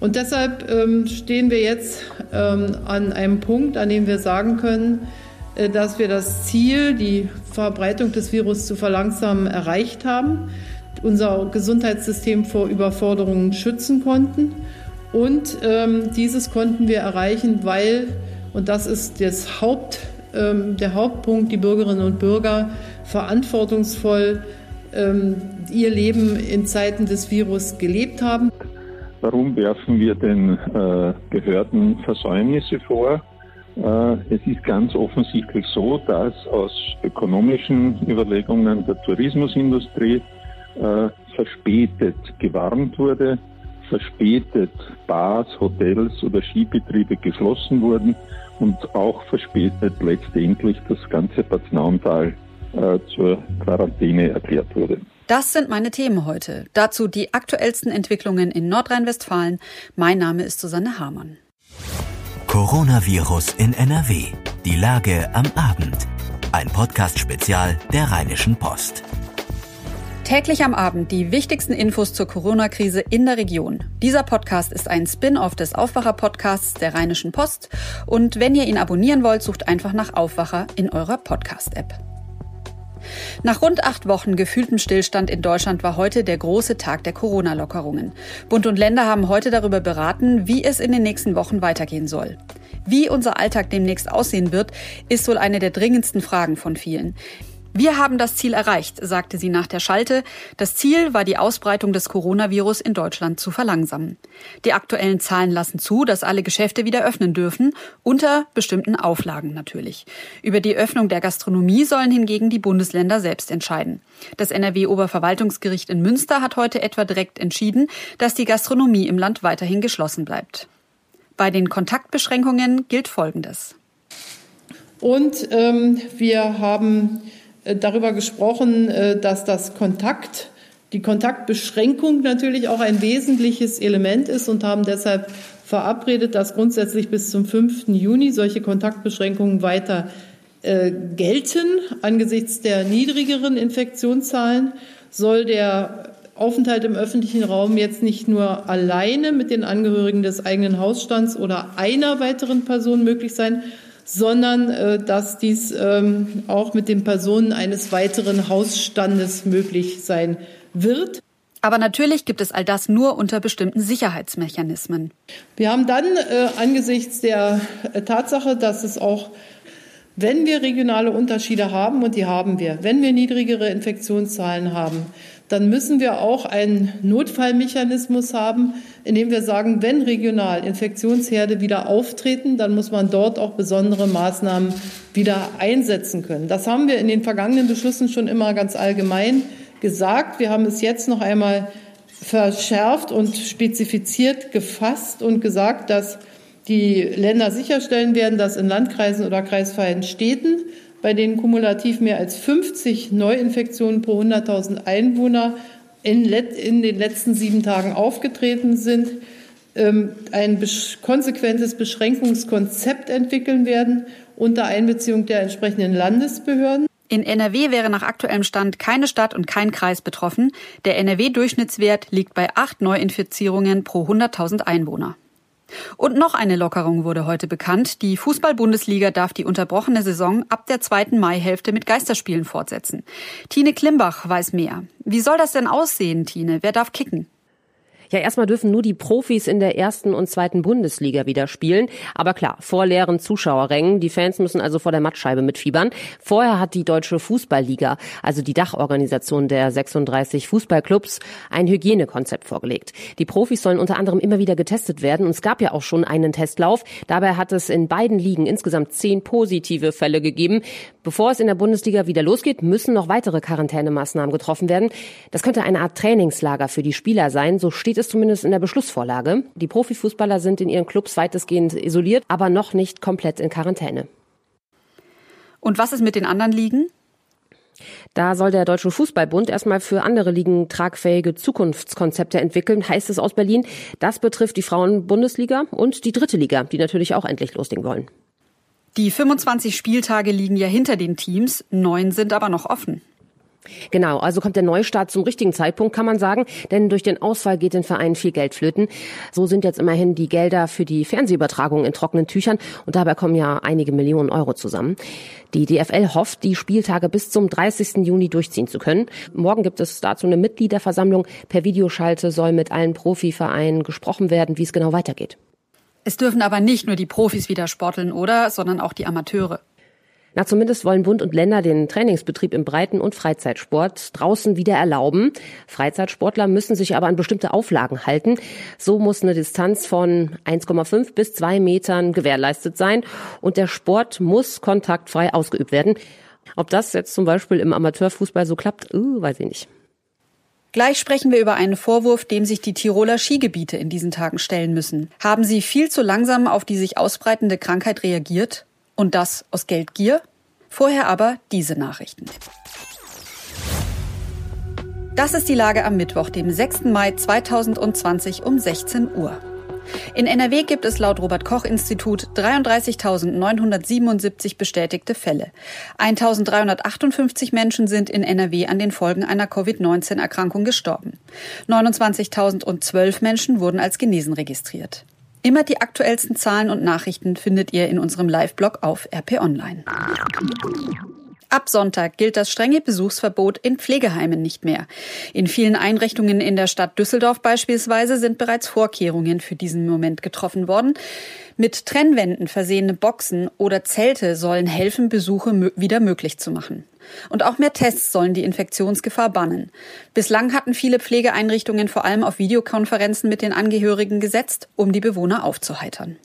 Und deshalb ähm, stehen wir jetzt ähm, an einem Punkt, an dem wir sagen können, äh, dass wir das Ziel, die Verbreitung des Virus zu verlangsamen, erreicht haben, unser Gesundheitssystem vor Überforderungen schützen konnten. Und ähm, dieses konnten wir erreichen, weil, und das ist das Haupt, ähm, der Hauptpunkt, die Bürgerinnen und Bürger verantwortungsvoll ähm, ihr Leben in Zeiten des Virus gelebt haben. Warum werfen wir den äh, Behörden Versäumnisse vor? Äh, es ist ganz offensichtlich so, dass aus ökonomischen Überlegungen der Tourismusindustrie äh, verspätet gewarnt wurde, verspätet Bars, Hotels oder Skibetriebe geschlossen wurden und auch verspätet letztendlich das ganze Bad äh, zur Quarantäne erklärt wurde. Das sind meine Themen heute. Dazu die aktuellsten Entwicklungen in Nordrhein-Westfalen. Mein Name ist Susanne Hamann. Coronavirus in NRW. Die Lage am Abend. Ein Podcast-Spezial der Rheinischen Post. Täglich am Abend die wichtigsten Infos zur Corona-Krise in der Region. Dieser Podcast ist ein Spin-off des Aufwacher-Podcasts der Rheinischen Post. Und wenn ihr ihn abonnieren wollt, sucht einfach nach Aufwacher in eurer Podcast-App. Nach rund acht Wochen gefühltem Stillstand in Deutschland war heute der große Tag der Corona-Lockerungen. Bund und Länder haben heute darüber beraten, wie es in den nächsten Wochen weitergehen soll. Wie unser Alltag demnächst aussehen wird, ist wohl eine der dringendsten Fragen von vielen. Wir haben das Ziel erreicht, sagte sie nach der Schalte. Das Ziel war die Ausbreitung des Coronavirus in Deutschland zu verlangsamen. Die aktuellen Zahlen lassen zu, dass alle Geschäfte wieder öffnen dürfen, unter bestimmten Auflagen natürlich. Über die Öffnung der Gastronomie sollen hingegen die Bundesländer selbst entscheiden. Das NRW-Oberverwaltungsgericht in Münster hat heute etwa direkt entschieden, dass die Gastronomie im Land weiterhin geschlossen bleibt. Bei den Kontaktbeschränkungen gilt Folgendes. Und ähm, wir haben darüber gesprochen, äh, dass das Kontakt, die Kontaktbeschränkung natürlich auch ein wesentliches Element ist und haben deshalb verabredet, dass grundsätzlich bis zum 5. Juni solche Kontaktbeschränkungen weiter äh, gelten. Angesichts der niedrigeren Infektionszahlen soll der Aufenthalt im öffentlichen Raum jetzt nicht nur alleine mit den Angehörigen des eigenen Hausstands oder einer weiteren Person möglich sein, sondern äh, dass dies ähm, auch mit den Personen eines weiteren Hausstandes möglich sein wird. Aber natürlich gibt es all das nur unter bestimmten Sicherheitsmechanismen. Wir haben dann äh, angesichts der äh, Tatsache, dass es auch, wenn wir regionale Unterschiede haben, und die haben wir, wenn wir niedrigere Infektionszahlen haben, dann müssen wir auch einen Notfallmechanismus haben, in dem wir sagen, wenn regional Infektionsherde wieder auftreten, dann muss man dort auch besondere Maßnahmen wieder einsetzen können. Das haben wir in den vergangenen Beschlüssen schon immer ganz allgemein gesagt. Wir haben es jetzt noch einmal verschärft und spezifiziert gefasst und gesagt, dass die Länder sicherstellen werden, dass in Landkreisen oder kreisfreien Städten bei denen kumulativ mehr als 50 Neuinfektionen pro 100.000 Einwohner in, in, den letzten sieben Tagen aufgetreten sind, ähm, ein konsequentes Beschränkungskonzept entwickeln werden unter Einbeziehung der entsprechenden Landesbehörden. In NRW wäre nach aktuellem Stand keine Stadt und kein Kreis betroffen. Der NRW-Durchschnittswert liegt bei acht Neuinfizierungen pro 100.000 Einwohner. Und noch eine Lockerung wurde heute bekannt. Die Fußball-Bundesliga darf die unterbrochene Saison ab der zweiten Maihälfte mit Geisterspielen fortsetzen. Tine Klimbach weiß mehr. Wie soll das denn aussehen, Tine? Wer darf kicken? Ja, erstmal dürfen nur die Profis in der ersten und zweiten Bundesliga wieder spielen. Aber klar, vor leeren Zuschauerrängen. Die Fans müssen also vor der Mattscheibe mitfiebern. Vorher hat die Deutsche Fußballliga, also die Dachorganisation der 36 Fußballclubs, ein Hygienekonzept vorgelegt. Die Profis sollen unter anderem immer wieder getestet werden. Und es gab ja auch schon einen Testlauf. Dabei hat es in beiden Ligen insgesamt zehn positive Fälle gegeben. Bevor es in der Bundesliga wieder losgeht, müssen noch weitere Quarantänemaßnahmen getroffen werden. Das könnte eine Art Trainingslager für die Spieler sein. So steht es zumindest in der Beschlussvorlage. Die Profifußballer sind in ihren Clubs weitestgehend isoliert, aber noch nicht komplett in Quarantäne. Und was ist mit den anderen Ligen? Da soll der Deutsche Fußballbund erstmal für andere Ligen tragfähige Zukunftskonzepte entwickeln, heißt es aus Berlin. Das betrifft die Frauen-Bundesliga und die dritte Liga, die natürlich auch endlich loslegen wollen. Die 25 Spieltage liegen ja hinter den Teams, neun sind aber noch offen. Genau, also kommt der Neustart zum richtigen Zeitpunkt, kann man sagen, denn durch den Ausfall geht den Vereinen viel Geld flöten. So sind jetzt immerhin die Gelder für die Fernsehübertragung in trockenen Tüchern und dabei kommen ja einige Millionen Euro zusammen. Die DFL hofft, die Spieltage bis zum 30. Juni durchziehen zu können. Morgen gibt es dazu eine Mitgliederversammlung. Per Videoschalte soll mit allen Profivereinen gesprochen werden, wie es genau weitergeht. Es dürfen aber nicht nur die Profis wieder sporteln, oder? Sondern auch die Amateure. Na, zumindest wollen Bund und Länder den Trainingsbetrieb im Breiten- und Freizeitsport draußen wieder erlauben. Freizeitsportler müssen sich aber an bestimmte Auflagen halten. So muss eine Distanz von 1,5 bis 2 Metern gewährleistet sein und der Sport muss kontaktfrei ausgeübt werden. Ob das jetzt zum Beispiel im Amateurfußball so klappt, uh, weiß ich nicht. Gleich sprechen wir über einen Vorwurf, dem sich die Tiroler Skigebiete in diesen Tagen stellen müssen. Haben sie viel zu langsam auf die sich ausbreitende Krankheit reagiert? Und das aus Geldgier? Vorher aber diese Nachrichten. Das ist die Lage am Mittwoch, dem 6. Mai 2020 um 16 Uhr. In NRW gibt es laut Robert Koch Institut 33.977 bestätigte Fälle. 1.358 Menschen sind in NRW an den Folgen einer Covid-19-Erkrankung gestorben. 29.012 Menschen wurden als genesen registriert. Immer die aktuellsten Zahlen und Nachrichten findet ihr in unserem Live-Blog auf RP Online. Ab Sonntag gilt das strenge Besuchsverbot in Pflegeheimen nicht mehr. In vielen Einrichtungen in der Stadt Düsseldorf beispielsweise sind bereits Vorkehrungen für diesen Moment getroffen worden. Mit Trennwänden versehene Boxen oder Zelte sollen helfen, Besuche wieder möglich zu machen. Und auch mehr Tests sollen die Infektionsgefahr bannen. Bislang hatten viele Pflegeeinrichtungen vor allem auf Videokonferenzen mit den Angehörigen gesetzt, um die Bewohner aufzuheitern.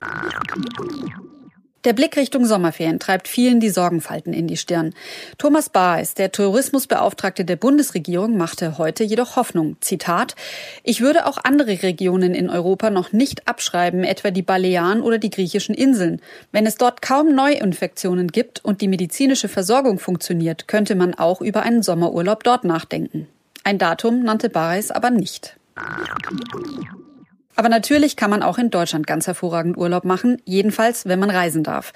Der Blick Richtung Sommerferien treibt vielen die Sorgenfalten in die Stirn. Thomas Baes, der Tourismusbeauftragte der Bundesregierung, machte heute jedoch Hoffnung. Zitat, ich würde auch andere Regionen in Europa noch nicht abschreiben, etwa die Balearen oder die griechischen Inseln. Wenn es dort kaum Neuinfektionen gibt und die medizinische Versorgung funktioniert, könnte man auch über einen Sommerurlaub dort nachdenken. Ein Datum nannte Baes aber nicht. Aber natürlich kann man auch in Deutschland ganz hervorragend Urlaub machen, jedenfalls wenn man reisen darf.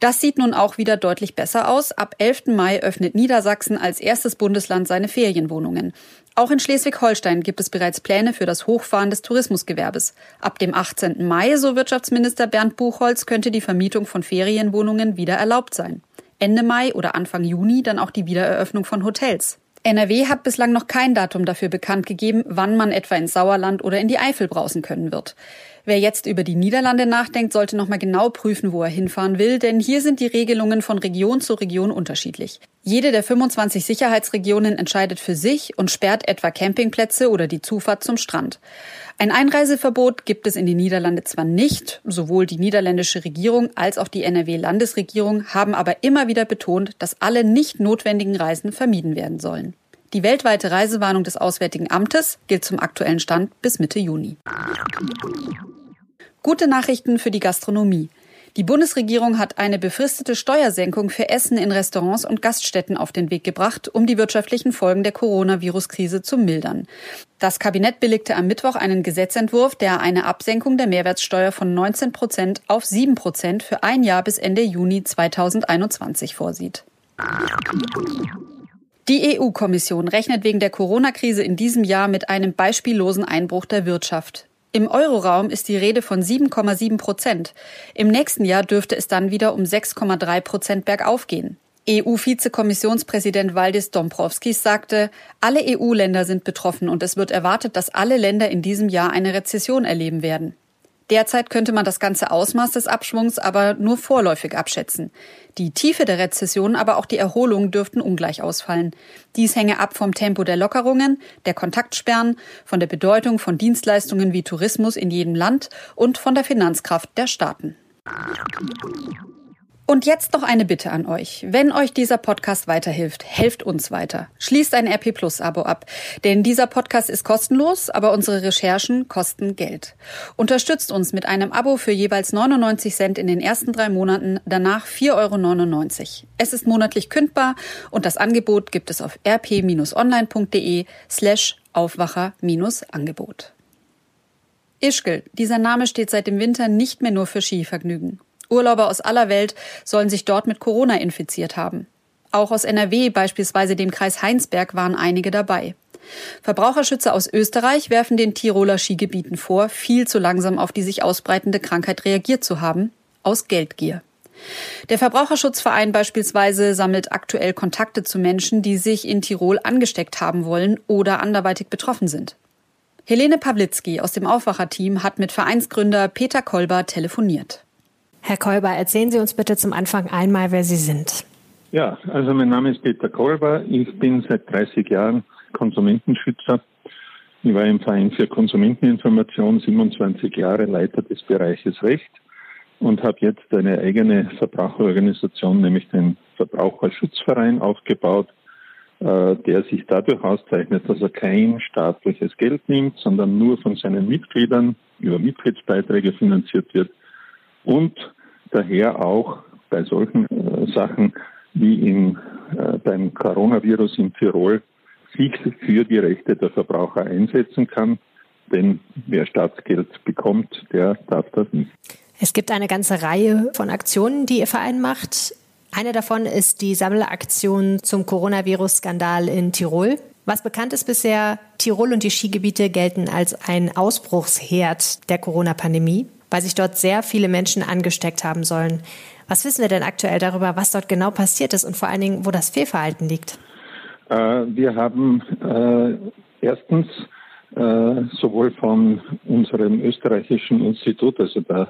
Das sieht nun auch wieder deutlich besser aus. Ab 11. Mai öffnet Niedersachsen als erstes Bundesland seine Ferienwohnungen. Auch in Schleswig-Holstein gibt es bereits Pläne für das Hochfahren des Tourismusgewerbes. Ab dem 18. Mai, so Wirtschaftsminister Bernd Buchholz, könnte die Vermietung von Ferienwohnungen wieder erlaubt sein. Ende Mai oder Anfang Juni dann auch die Wiedereröffnung von Hotels. NRW hat bislang noch kein Datum dafür bekannt gegeben, wann man etwa ins Sauerland oder in die Eifel brausen können wird. Wer jetzt über die Niederlande nachdenkt, sollte noch mal genau prüfen, wo er hinfahren will, denn hier sind die Regelungen von Region zu Region unterschiedlich. Jede der 25 Sicherheitsregionen entscheidet für sich und sperrt etwa Campingplätze oder die Zufahrt zum Strand. Ein Einreiseverbot gibt es in die Niederlande zwar nicht, sowohl die niederländische Regierung als auch die NRW-Landesregierung haben aber immer wieder betont, dass alle nicht notwendigen Reisen vermieden werden sollen. Die weltweite Reisewarnung des Auswärtigen Amtes gilt zum aktuellen Stand bis Mitte Juni. Gute Nachrichten für die Gastronomie. Die Bundesregierung hat eine befristete Steuersenkung für Essen in Restaurants und Gaststätten auf den Weg gebracht, um die wirtschaftlichen Folgen der Coronavirus-Krise zu mildern. Das Kabinett billigte am Mittwoch einen Gesetzentwurf, der eine Absenkung der Mehrwertsteuer von 19 Prozent auf 7 Prozent für ein Jahr bis Ende Juni 2021 vorsieht. Die EU-Kommission rechnet wegen der Corona-Krise in diesem Jahr mit einem beispiellosen Einbruch der Wirtschaft. Im Euroraum ist die Rede von 7,7 Prozent. Im nächsten Jahr dürfte es dann wieder um 6,3 Prozent bergauf gehen. EU-Vizekommissionspräsident Valdis Dombrovskis sagte, alle EU-Länder sind betroffen und es wird erwartet, dass alle Länder in diesem Jahr eine Rezession erleben werden. Derzeit könnte man das ganze Ausmaß des Abschwungs aber nur vorläufig abschätzen. Die Tiefe der Rezession, aber auch die Erholung dürften ungleich ausfallen. Dies hänge ab vom Tempo der Lockerungen, der Kontaktsperren, von der Bedeutung von Dienstleistungen wie Tourismus in jedem Land und von der Finanzkraft der Staaten. Und jetzt noch eine Bitte an euch. Wenn euch dieser Podcast weiterhilft, helft uns weiter. Schließt ein RP Plus Abo ab. Denn dieser Podcast ist kostenlos, aber unsere Recherchen kosten Geld. Unterstützt uns mit einem Abo für jeweils 99 Cent in den ersten drei Monaten, danach 4,99 Euro. Es ist monatlich kündbar und das Angebot gibt es auf rp-online.de slash Aufwacher-Angebot. Ischgl. Dieser Name steht seit dem Winter nicht mehr nur für Skivergnügen. Urlauber aus aller Welt sollen sich dort mit Corona infiziert haben. Auch aus NRW, beispielsweise dem Kreis Heinsberg, waren einige dabei. Verbraucherschützer aus Österreich werfen den Tiroler Skigebieten vor, viel zu langsam auf die sich ausbreitende Krankheit reagiert zu haben, aus Geldgier. Der Verbraucherschutzverein beispielsweise sammelt aktuell Kontakte zu Menschen, die sich in Tirol angesteckt haben wollen oder anderweitig betroffen sind. Helene Pawlitzki aus dem Aufwacherteam hat mit Vereinsgründer Peter Kolber telefoniert. Herr Kolber, erzählen Sie uns bitte zum Anfang einmal, wer Sie sind. Ja, also mein Name ist Peter Kolber. Ich bin seit 30 Jahren Konsumentenschützer. Ich war im Verein für Konsumenteninformation 27 Jahre Leiter des Bereiches Recht und habe jetzt eine eigene Verbraucherorganisation, nämlich den Verbraucherschutzverein, aufgebaut, äh, der sich dadurch auszeichnet, dass er kein staatliches Geld nimmt, sondern nur von seinen Mitgliedern über Mitgliedsbeiträge finanziert wird und daher auch bei solchen äh, Sachen wie in, äh, beim Coronavirus in Tirol sich für die Rechte der Verbraucher einsetzen kann. Denn wer Staatsgeld bekommt, der darf das nicht. Es gibt eine ganze Reihe von Aktionen, die Ihr Verein macht. Eine davon ist die Sammelaktion zum Coronavirus-Skandal in Tirol. Was bekannt ist bisher, Tirol und die Skigebiete gelten als ein Ausbruchsherd der Corona-Pandemie, weil sich dort sehr viele Menschen angesteckt haben sollen. Was wissen wir denn aktuell darüber, was dort genau passiert ist und vor allen Dingen, wo das Fehlverhalten liegt? Äh, wir haben äh, erstens äh, sowohl von unserem österreichischen Institut, also der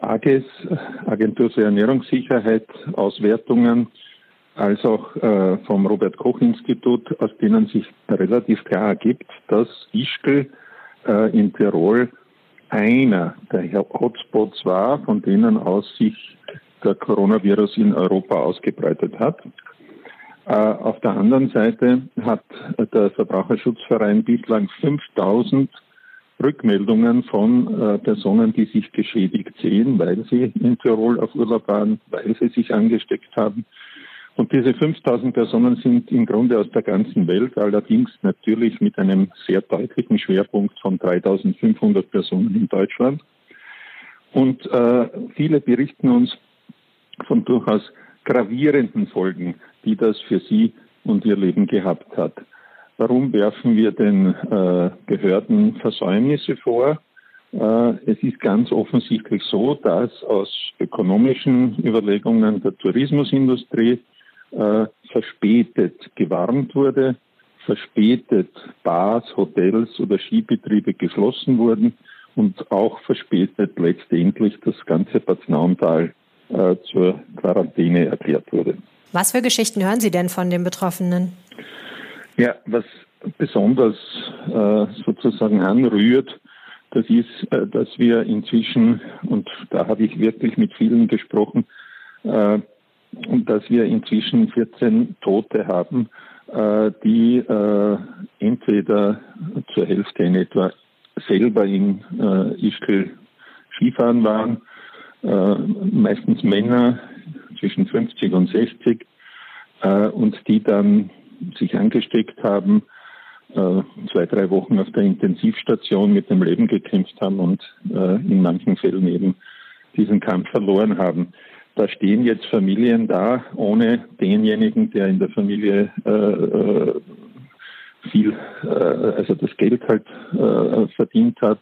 AGES, Agentur für Ernährungssicherheit, Auswertungen, als auch äh, vom Robert Koch Institut, aus denen sich relativ klar ergibt, dass Ischgl äh, in Tirol einer der Hotspots war, von denen aus sich der Coronavirus in Europa ausgebreitet hat. Äh, auf der anderen Seite hat der Verbraucherschutzverein bislang 5000 Rückmeldungen von äh, Personen, die sich geschädigt sehen, weil sie in Tirol auf Urlaub waren, weil sie sich angesteckt haben. Und diese 5000 Personen sind im Grunde aus der ganzen Welt, allerdings natürlich mit einem sehr deutlichen Schwerpunkt von 3500 Personen in Deutschland. Und äh, viele berichten uns von durchaus gravierenden Folgen, die das für sie und ihr Leben gehabt hat. Warum werfen wir den äh, Behörden Versäumnisse vor? Äh, es ist ganz offensichtlich so, dass aus ökonomischen Überlegungen der Tourismusindustrie äh, verspätet gewarnt wurde, verspätet Bars, Hotels oder Skibetriebe geschlossen wurden und auch verspätet letztendlich das ganze Bad Naumtal äh, zur Quarantäne erklärt wurde. Was für Geschichten hören Sie denn von den Betroffenen? Ja, was besonders äh, sozusagen anrührt, das ist, äh, dass wir inzwischen, und da habe ich wirklich mit vielen gesprochen, äh, und dass wir inzwischen 14 Tote haben, äh, die äh, entweder zur Hälfte in etwa selber in äh, Ischgl Skifahren waren, meistens Männer zwischen 50 und 60, äh, und die dann sich angesteckt haben, zwei, drei Wochen auf der Intensivstation mit dem Leben gekämpft haben und in manchen Fällen eben diesen Kampf verloren haben. Da stehen jetzt Familien da, ohne denjenigen, der in der Familie äh, äh viel, äh, also das Geld halt äh, verdient hat.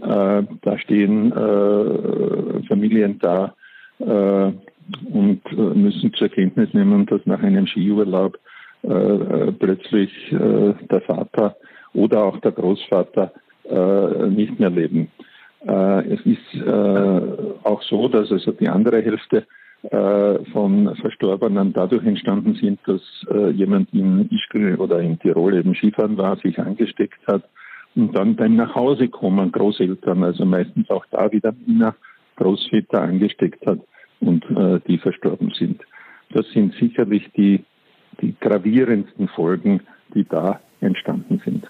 Äh, da stehen äh, Familien da äh, und äh, müssen zur Kenntnis nehmen, dass nach einem Skiurlaub äh, plötzlich äh, der Vater oder auch der Großvater äh, nicht mehr leben. Äh, es ist äh, auch so, dass also die andere Hälfte von Verstorbenen dadurch entstanden sind, dass jemand in Ischgl oder in Tirol eben Skifahren war, sich angesteckt hat und dann beim Nachhausekommen Großeltern, also meistens auch da wieder Männer, Großväter angesteckt hat und äh, die verstorben sind. Das sind sicherlich die die gravierendsten Folgen, die da entstanden sind.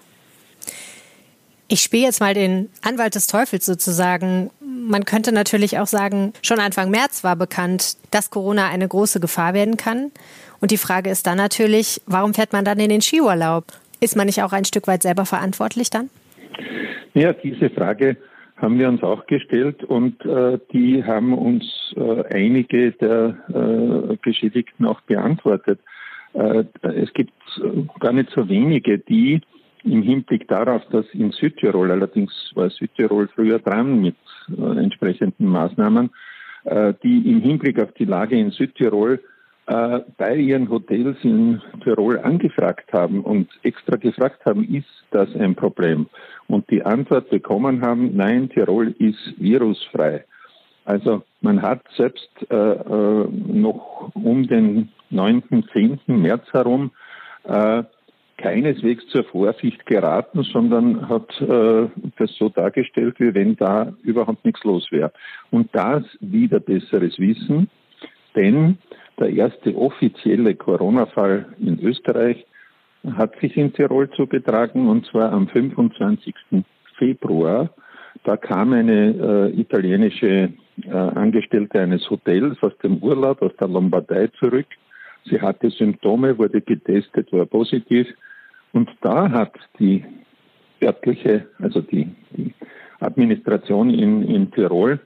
Ich spiele jetzt mal den Anwalt des Teufels sozusagen. Man könnte natürlich auch sagen, schon Anfang März war bekannt, dass Corona eine große Gefahr werden kann. Und die Frage ist dann natürlich, warum fährt man dann in den Skiurlaub? Ist man nicht auch ein Stück weit selber verantwortlich dann? Ja, diese Frage haben wir uns auch gestellt und äh, die haben uns äh, einige der äh, Geschädigten auch beantwortet. Äh, es gibt gar nicht so wenige, die im Hinblick darauf, dass in Südtirol, allerdings war Südtirol früher dran mit äh, entsprechenden Maßnahmen, äh, die im Hinblick auf die Lage in Südtirol äh, bei ihren Hotels in Tirol angefragt haben und extra gefragt haben, ist das ein Problem? Und die Antwort bekommen haben, nein, Tirol ist virusfrei. Also man hat selbst äh, äh, noch um den 9., 10. März herum äh, keineswegs zur Vorsicht geraten, sondern hat äh, das so dargestellt, wie wenn da überhaupt nichts los wäre. Und das wieder besseres Wissen, denn der erste offizielle Corona-Fall in Österreich hat sich in Tirol zugetragen und zwar am 25. Februar. Da kam eine äh, italienische äh, Angestellte eines Hotels aus dem Urlaub, aus der Lombardei zurück. Sie hatte Symptome, wurde getestet, war positiv. Und da hat die örtliche, also die, die Administration in, in Tirol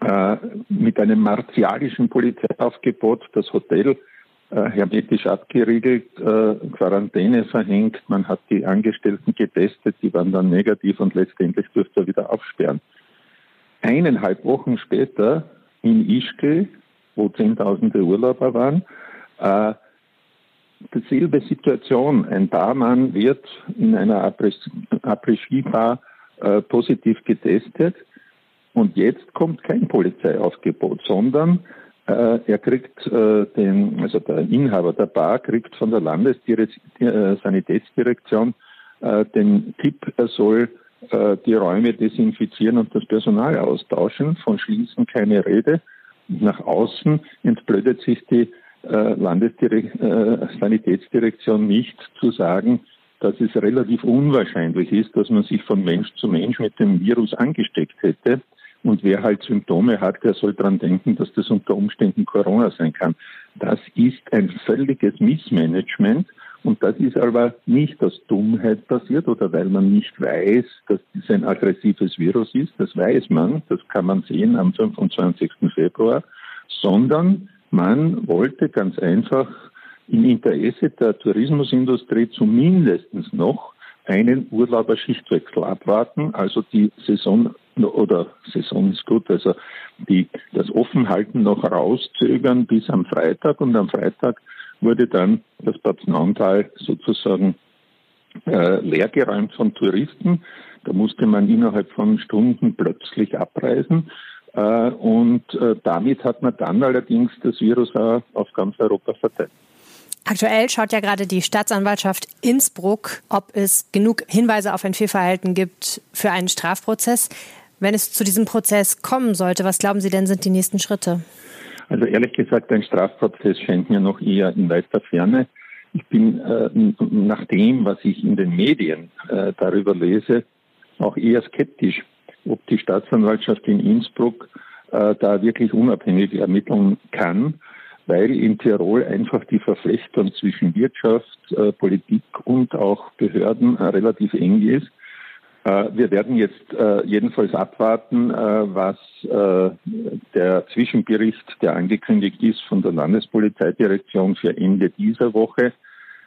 äh, mit einem martialischen Polizeiaufgebot das Hotel äh, hermetisch abgeriegelt, äh, Quarantäne verhängt. Man hat die Angestellten getestet, die waren dann negativ und letztendlich durfte er wieder aufsperren. Eineinhalb Wochen später in Ischgl, wo Zehntausende Urlauber waren, äh, dieselbe Situation. Ein Barmann wird in einer Après-Ski-Bar äh, positiv getestet und jetzt kommt kein Polizeiaufgebot, sondern äh, er kriegt äh, den, also der Inhaber der Bar kriegt von der Landessanitätsdirektion äh, den Tipp, er soll äh, die Räume desinfizieren und das Personal austauschen. Von Schließen keine Rede. Nach außen entblödet sich die äh, Landessanitätsdirektion nicht zu sagen, dass es relativ unwahrscheinlich ist, dass man sich von Mensch zu Mensch mit dem Virus angesteckt hätte. Und wer halt Symptome hat, der soll dran denken, dass das unter Umständen Corona sein kann. Das ist ein völliges Missmanagement. Und das ist aber nicht aus Dummheit passiert oder weil man nicht weiß, dass das ein aggressives Virus ist. Das weiß man. Das kann man sehen am 25. Februar. Sondern man wollte ganz einfach im Interesse der Tourismusindustrie zumindest noch einen Urlauberschichtwechsel abwarten, also die Saison oder Saison ist gut, also die, das Offenhalten noch rauszögern bis am Freitag und am Freitag wurde dann das Bad Nauntal sozusagen äh, leergeräumt von Touristen. Da musste man innerhalb von Stunden plötzlich abreisen. Äh, und äh, damit hat man dann allerdings das Virus auch auf ganz Europa verteilt. Aktuell schaut ja gerade die Staatsanwaltschaft Innsbruck, ob es genug Hinweise auf ein Fehlverhalten gibt für einen Strafprozess. Wenn es zu diesem Prozess kommen sollte, was glauben Sie denn sind die nächsten Schritte? Also ehrlich gesagt, ein Strafprozess scheint mir noch eher in weiter Ferne. Ich bin äh, nach dem, was ich in den Medien äh, darüber lese, auch eher skeptisch ob die Staatsanwaltschaft in Innsbruck äh, da wirklich unabhängig ermitteln kann, weil in Tirol einfach die Verflechtung zwischen Wirtschaft, äh, Politik und auch Behörden äh, relativ eng ist. Wir werden jetzt jedenfalls abwarten, was der Zwischenbericht, der angekündigt ist von der Landespolizeidirektion für Ende dieser Woche,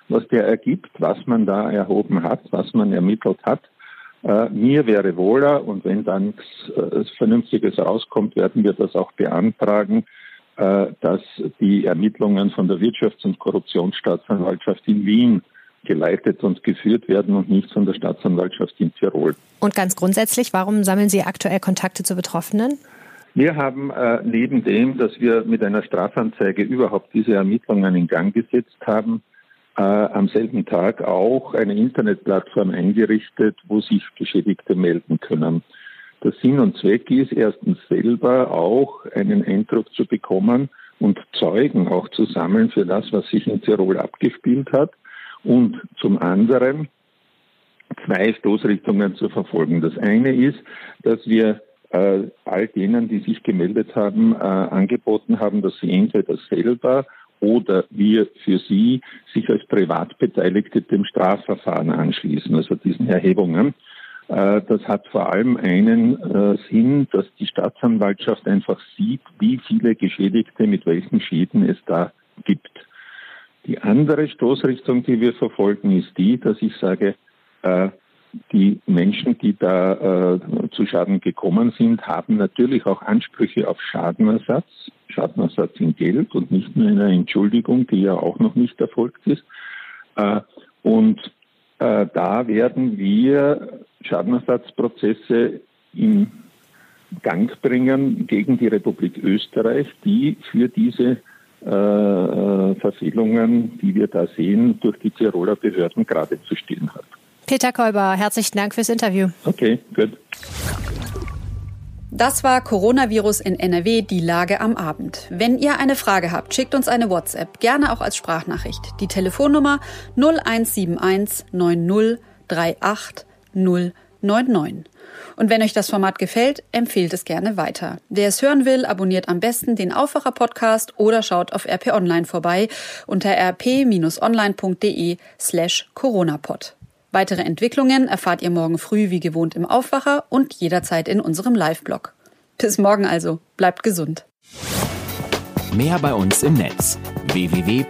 was der ergibt, was man da erhoben hat, was man ermittelt hat. Äh, mir wäre wohler und wenn dann äh, Vernünftiges rauskommt, werden wir das auch beantragen, äh, dass die Ermittlungen von der Wirtschafts- und Korruptionsstaatsanwaltschaft in Wien geleitet und geführt werden und nicht von der Staatsanwaltschaft in Tirol. Und ganz grundsätzlich, warum sammeln Sie aktuell Kontakte zu Betroffenen? Wir haben äh, neben dem, dass wir mit einer Strafanzeige überhaupt diese Ermittlungen in Gang gesetzt haben, äh, am selben Tag auch eine Internetplattform eingerichtet, wo sich Geschädigte melden können. Der Sinn und Zweck ist erstens selber auch einen Eindruck zu bekommen und Zeugen auch zu sammeln für das, was sich in Tirol abgespielt hat und zum anderen zwei Stoßrichtungen zu verfolgen. Das eine ist, dass wir äh, all denen, die sich gemeldet haben, äh, angeboten haben, dass sie entweder selber oder wir für Sie sich als Privatbeteiligte dem Strafverfahren anschließen, also diesen Erhebungen. Äh, das hat vor allem einen äh, Sinn, dass die Staatsanwaltschaft einfach sieht, wie viele Geschädigte mit welchen Schäden es da gibt. Die andere Stoßrichtung, die wir verfolgen, ist die, dass ich sage, äh, die Menschen, die da äh, zu Schaden gekommen sind, haben natürlich auch Ansprüche auf Schadenersatz, Schadenersatz in Geld und nicht nur in einer Entschuldigung, die ja auch noch nicht erfolgt ist. Äh, und äh, da werden wir Schadenersatzprozesse in Gang bringen gegen die Republik Österreich, die für diese äh, äh Verfehlungen, die wir da sehen, durch die Tiroler Behörden gerade zu stehen hat. Peter Kolber, herzlichen Dank fürs Interview. Okay, gut. Das war Coronavirus in NRW, die Lage am Abend. Wenn ihr eine Frage habt, schickt uns eine WhatsApp, gerne auch als Sprachnachricht. Die Telefonnummer 0171 90 38 099. Und wenn euch das Format gefällt, empfehlt es gerne weiter. Wer es hören will, abonniert am besten den Aufwacher Podcast oder schaut auf RP Online vorbei unter rp-online.de slash coronapod. Weitere Entwicklungen erfahrt ihr morgen früh wie gewohnt im Aufwacher und jederzeit in unserem Live-Blog. Bis morgen also. Bleibt gesund. Mehr bei uns im Netz www.rp-online.de